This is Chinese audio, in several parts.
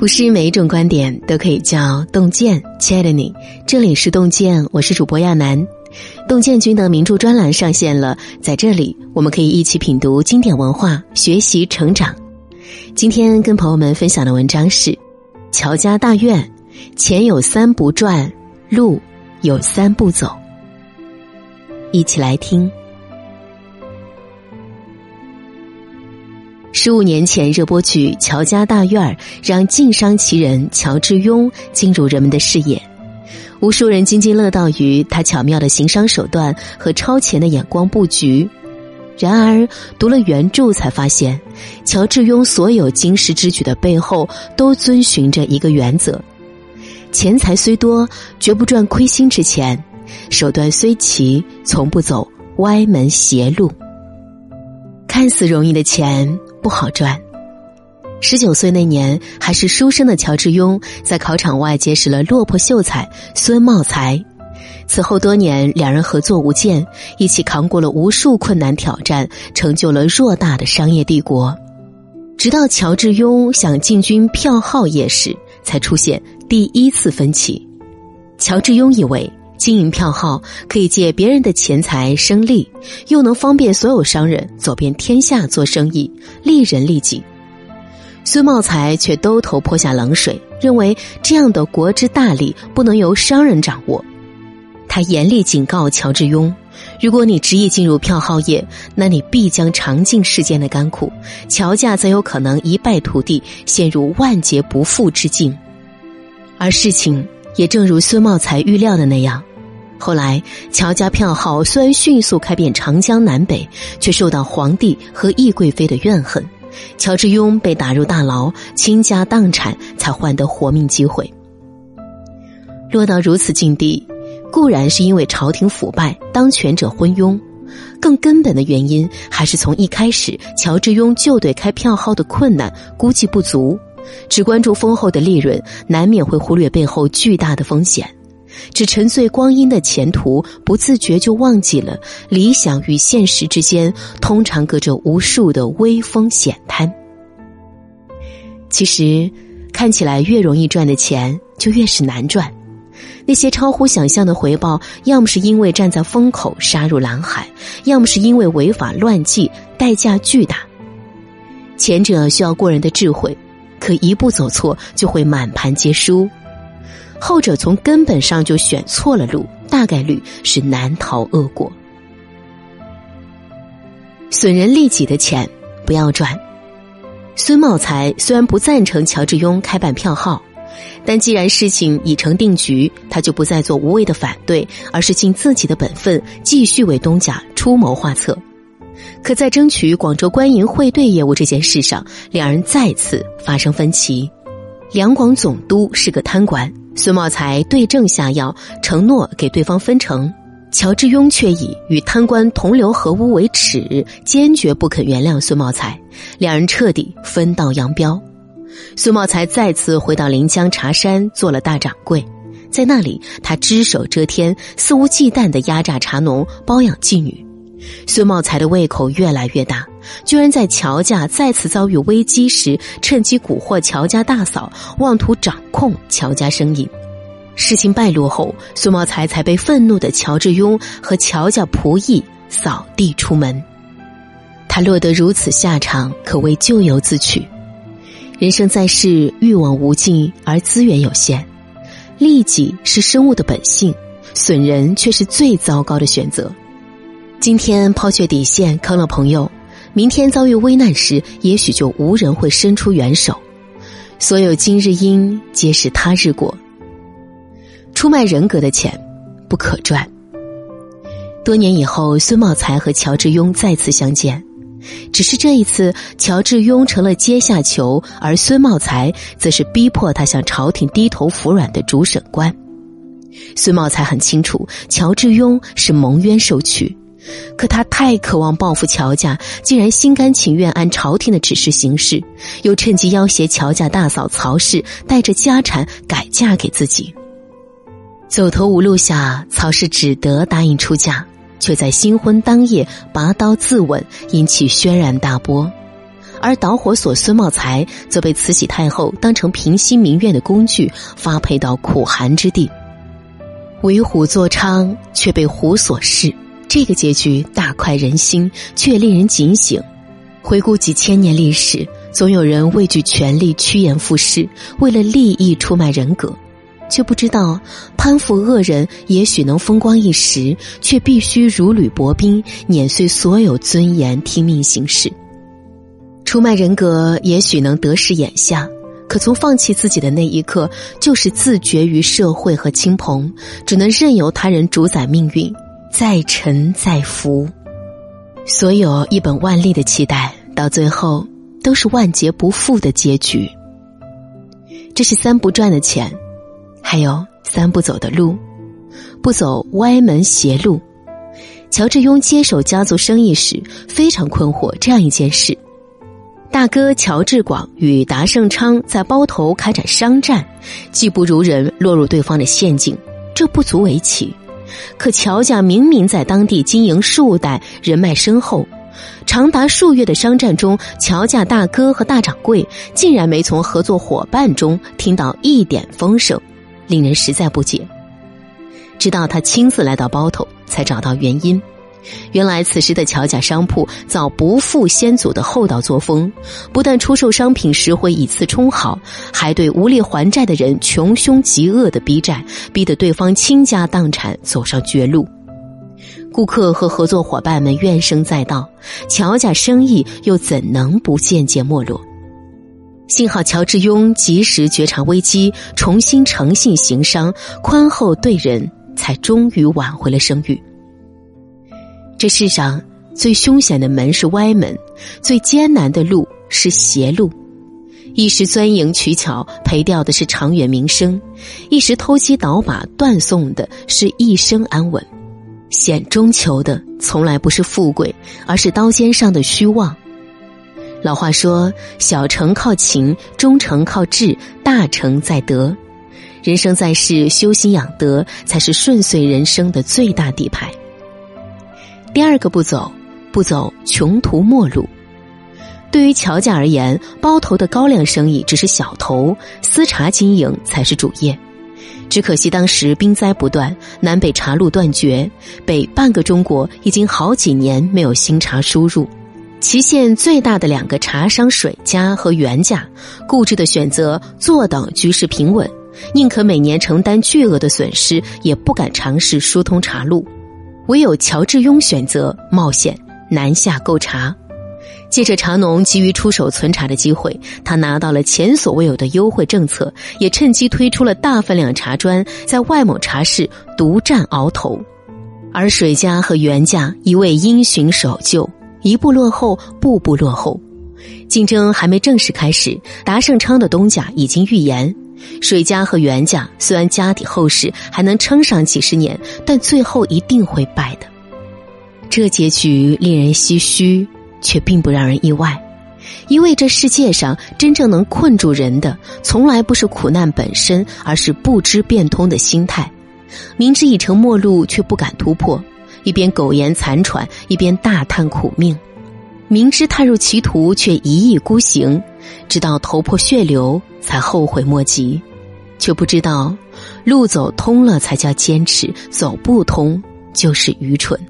不是每一种观点都可以叫洞见。亲爱的你，这里是洞见，我是主播亚楠。洞见君的名著专栏上线了，在这里我们可以一起品读经典文化，学习成长。今天跟朋友们分享的文章是《乔家大院》，钱有三不赚，路有三不走。一起来听。十五年前，热播剧《乔家大院》让晋商奇人乔致庸进入人们的视野，无数人津津乐道于他巧妙的行商手段和超前的眼光布局。然而，读了原著才发现，乔致庸所有经世之举的背后，都遵循着一个原则：钱财虽多，绝不赚亏心之钱；手段虽奇，从不走歪门邪路。看似容易的钱。不好赚。十九岁那年，还是书生的乔致庸在考场外结识了落魄秀才孙茂才。此后多年，两人合作无间，一起扛过了无数困难挑战，成就了偌大的商业帝国。直到乔致庸想进军票号业时，才出现第一次分歧。乔致庸以为。经营票号可以借别人的钱财生利，又能方便所有商人走遍天下做生意，利人利己。孙茂才却兜头泼下冷水，认为这样的国之大利不能由商人掌握。他严厉警告乔致庸：如果你执意进入票号业，那你必将尝尽世间的甘苦，乔家则有可能一败涂地，陷入万劫不复之境。而事情也正如孙茂才预料的那样。后来，乔家票号虽然迅速开遍长江南北，却受到皇帝和懿贵妃的怨恨。乔致庸被打入大牢，倾家荡产，才换得活命机会。落到如此境地，固然是因为朝廷腐败，当权者昏庸，更根本的原因还是从一开始，乔致庸就对开票号的困难估计不足，只关注丰厚的利润，难免会忽略背后巨大的风险。只沉醉光阴的前途，不自觉就忘记了理想与现实之间通常隔着无数的微风险滩。其实，看起来越容易赚的钱，就越是难赚。那些超乎想象的回报，要么是因为站在风口杀入蓝海，要么是因为违法乱纪，代价巨大。前者需要过人的智慧，可一步走错，就会满盘皆输。后者从根本上就选错了路，大概率是难逃恶果。损人利己的钱不要赚。孙茂才虽然不赞成乔致庸开办票号，但既然事情已成定局，他就不再做无谓的反对，而是尽自己的本分，继续为东家出谋划策。可在争取广州官银汇兑业务这件事上，两人再次发生分歧。两广总督是个贪官。孙茂才对症下药，承诺给对方分成，乔致庸却以与贪官同流合污为耻，坚决不肯原谅孙茂才，两人彻底分道扬镳。孙茂才再次回到临江茶山做了大掌柜，在那里他只手遮天，肆无忌惮的压榨茶农，包养妓女。孙茂才的胃口越来越大，居然在乔家再次遭遇危机时，趁机蛊惑乔家大嫂，妄图掌控乔家生意。事情败露后，孙茂才才被愤怒的乔致庸和乔家仆役扫地出门。他落得如此下场，可谓咎由自取。人生在世，欲望无尽，而资源有限，利己是生物的本性，损人却是最糟糕的选择。今天抛却底线坑了朋友，明天遭遇危难时，也许就无人会伸出援手。所有今日因，皆是他日果。出卖人格的钱，不可赚。多年以后，孙茂才和乔致庸再次相见，只是这一次，乔致庸成了阶下囚，而孙茂才则是逼迫他向朝廷低头服软的主审官。孙茂才很清楚，乔致庸是蒙冤受屈。可他太渴望报复乔家，竟然心甘情愿按朝廷的指示行事，又趁机要挟乔家大嫂曹氏带着家产改嫁给自己。走投无路下，曹氏只得答应出嫁，却在新婚当夜拔刀自刎，引起轩然大波。而导火索孙茂才则被慈禧太后当成平息民怨的工具，发配到苦寒之地。为虎作伥，却被虎所噬，这个结局大快人心，却令人警醒。回顾几千年历史，总有人畏惧权力，趋炎附势，为了利益出卖人格，却不知道攀附恶人也许能风光一时，却必须如履薄冰，碾碎所有尊严，听命行事。出卖人格也许能得势眼下。可从放弃自己的那一刻，就是自绝于社会和亲朋，只能任由他人主宰命运，再沉再浮。所有一本万利的期待，到最后都是万劫不复的结局。这是三不赚的钱，还有三不走的路，不走歪门邪路。乔致庸接手家族生意时，非常困惑这样一件事。大哥乔致广与达盛昌在包头开展商战，技不如人，落入对方的陷阱，这不足为奇。可乔家明明在当地经营数代，人脉深厚，长达数月的商战中，乔家大哥和大掌柜竟然没从合作伙伴中听到一点风声，令人实在不解。直到他亲自来到包头，才找到原因。原来，此时的乔家商铺早不复先祖的厚道作风，不但出售商品时会以次充好，还对无力还债的人穷凶极恶的逼债，逼得对方倾家荡产，走上绝路。顾客和合作伙伴们怨声载道，乔家生意又怎能不渐渐没落？幸好乔致庸及时觉察危机，重新诚信行商，宽厚对人，才终于挽回了声誉。这世上最凶险的门是歪门，最艰难的路是邪路。一时钻营取巧，赔掉的是长远名声；一时偷鸡倒把，断送的是一生安稳。险中求的从来不是富贵，而是刀尖上的虚妄。老话说：“小成靠勤，中成靠智，大成在德。”人生在世，修心养德才是顺遂人生的最大底牌。第二个不走，不走穷途末路。对于乔家而言，包头的高粱生意只是小头，私茶经营才是主业。只可惜当时兵灾不断，南北茶路断绝，北半个中国已经好几年没有新茶输入。祁县最大的两个茶商水家和袁家，固执的选择坐等局势平稳，宁可每年承担巨额的损失，也不敢尝试疏通茶路。唯有乔致庸选择冒险南下购茶，借着茶农急于出手存茶的机会，他拿到了前所未有的优惠政策，也趁机推出了大分量茶砖，在外某茶市独占鳌头。而水家和袁家一味因循守旧，一步落后，步步落后。竞争还没正式开始，达盛昌的东家已经预言。水家和袁家虽然家底厚实，还能撑上几十年，但最后一定会败的。这结局令人唏嘘，却并不让人意外，因为这世界上真正能困住人的，从来不是苦难本身，而是不知变通的心态。明知已成末路，却不敢突破，一边苟延残喘，一边大叹苦命；明知踏入歧途，却一意孤行，直到头破血流。才后悔莫及，却不知道，路走通了才叫坚持，走不通就是愚蠢。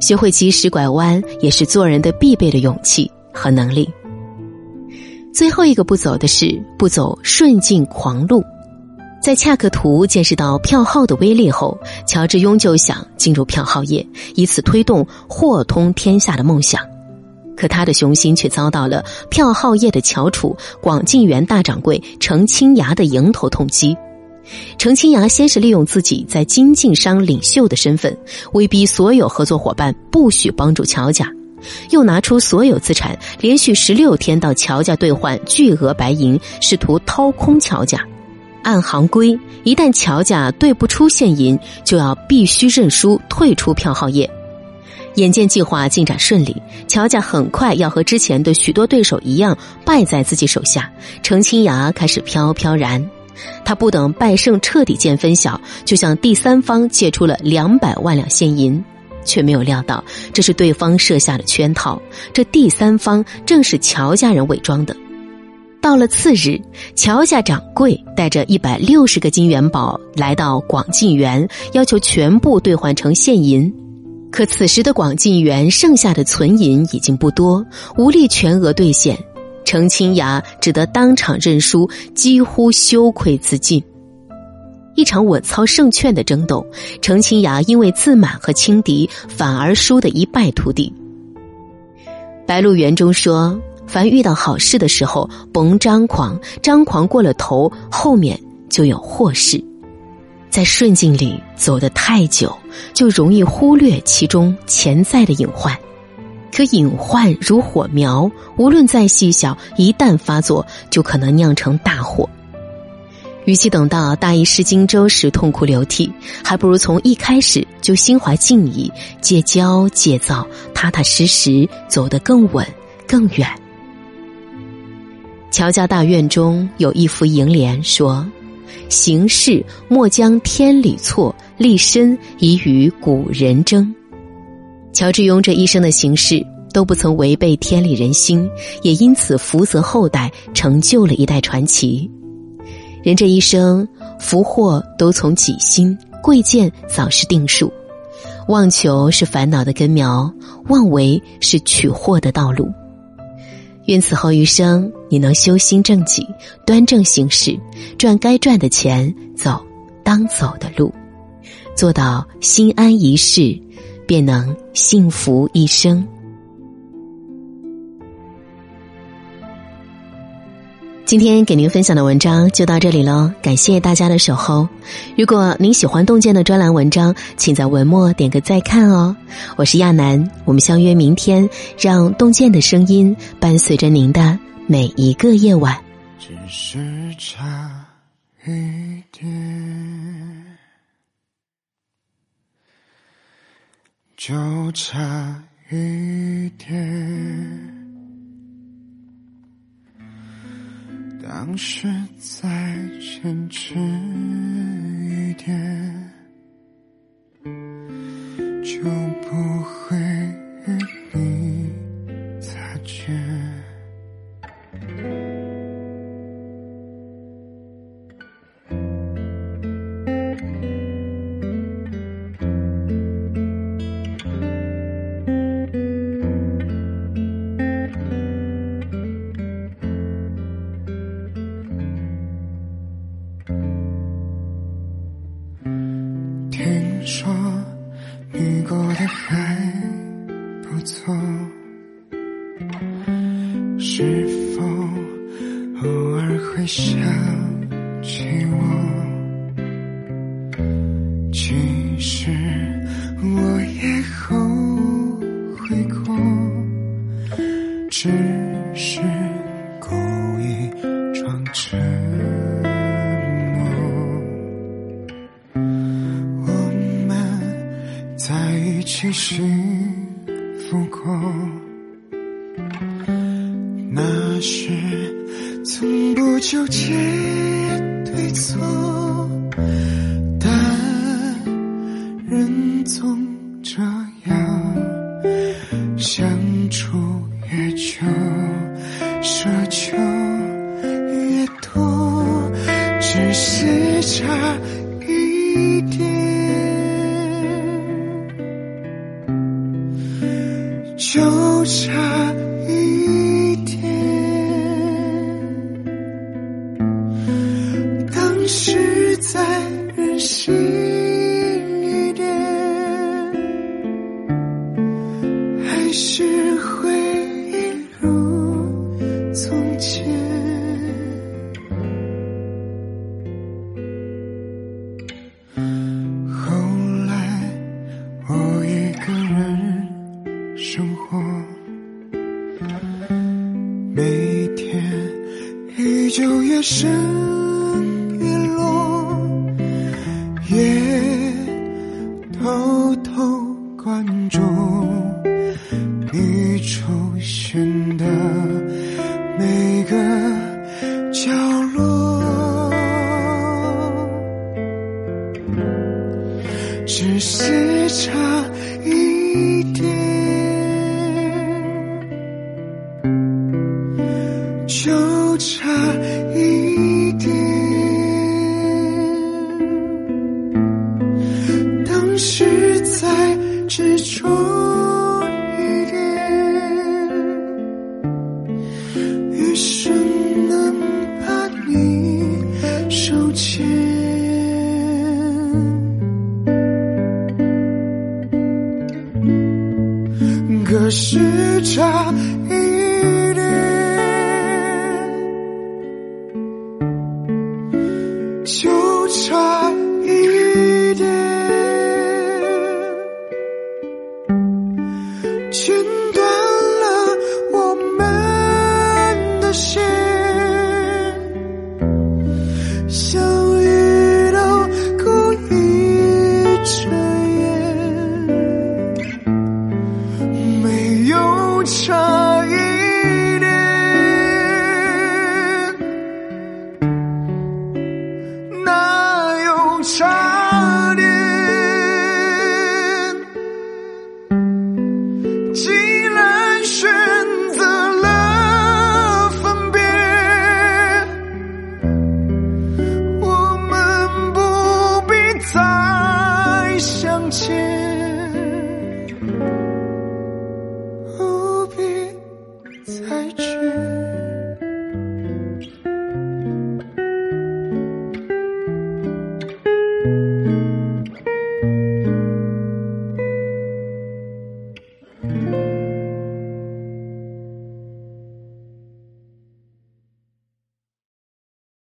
学会及时拐弯，也是做人的必备的勇气和能力。最后一个不走的是不走顺境狂路，在恰克图见识到票号的威力后，乔治庸就想进入票号业，以此推动货通天下的梦想。可他的雄心却遭到了票号业的翘楚广进园大掌柜程清崖的迎头痛击。程清崖先是利用自己在金晋商领袖的身份，威逼所有合作伙伴不许帮助乔家，又拿出所有资产，连续十六天到乔家兑换巨额白银，试图掏空乔家。按行规，一旦乔家兑不出现银，就要必须认输退出票号业。眼见计划进展顺利，乔家很快要和之前的许多对手一样败在自己手下。程清崖开始飘飘然，他不等败胜彻底见分晓，就向第三方借出了两百万两现银。却没有料到这是对方设下的圈套，这第三方正是乔家人伪装的。到了次日，乔家掌柜带着一百六十个金元宝来到广进园，要求全部兑换成现银。可此时的广进园剩下的存银已经不多，无力全额兑现，程清雅只得当场认输，几乎羞愧自尽。一场稳操胜券的争斗，程清雅因为自满和轻敌，反而输得一败涂地。白鹿原中说：“凡遇到好事的时候，甭张狂，张狂过了头，后面就有祸事。”在顺境里走得太久，就容易忽略其中潜在的隐患。可隐患如火苗，无论再细小，一旦发作，就可能酿成大祸。与其等到大意失荆州时痛哭流涕，还不如从一开始就心怀敬意，戒骄戒躁，踏踏实实走得更稳更远。乔家大院中有一幅楹联说。行事莫将天理错，立身以与古人争。乔致庸这一生的行事都不曾违背天理人心，也因此福泽后代，成就了一代传奇。人这一生福祸都从己心，贵贱早是定数。妄求是烦恼的根苗，妄为是取祸的道路。愿此后余生，你能修心正己，端正行事，赚该赚的钱，走当走的路，做到心安一世，便能幸福一生。今天给您分享的文章就到这里喽，感谢大家的守候。如果您喜欢洞见的专栏文章，请在文末点个再看哦。我是亚楠，我们相约明天，让洞见的声音伴随着您的每一个夜晚。只是差一点，就差一点。当时再坚持一点，就不会是从就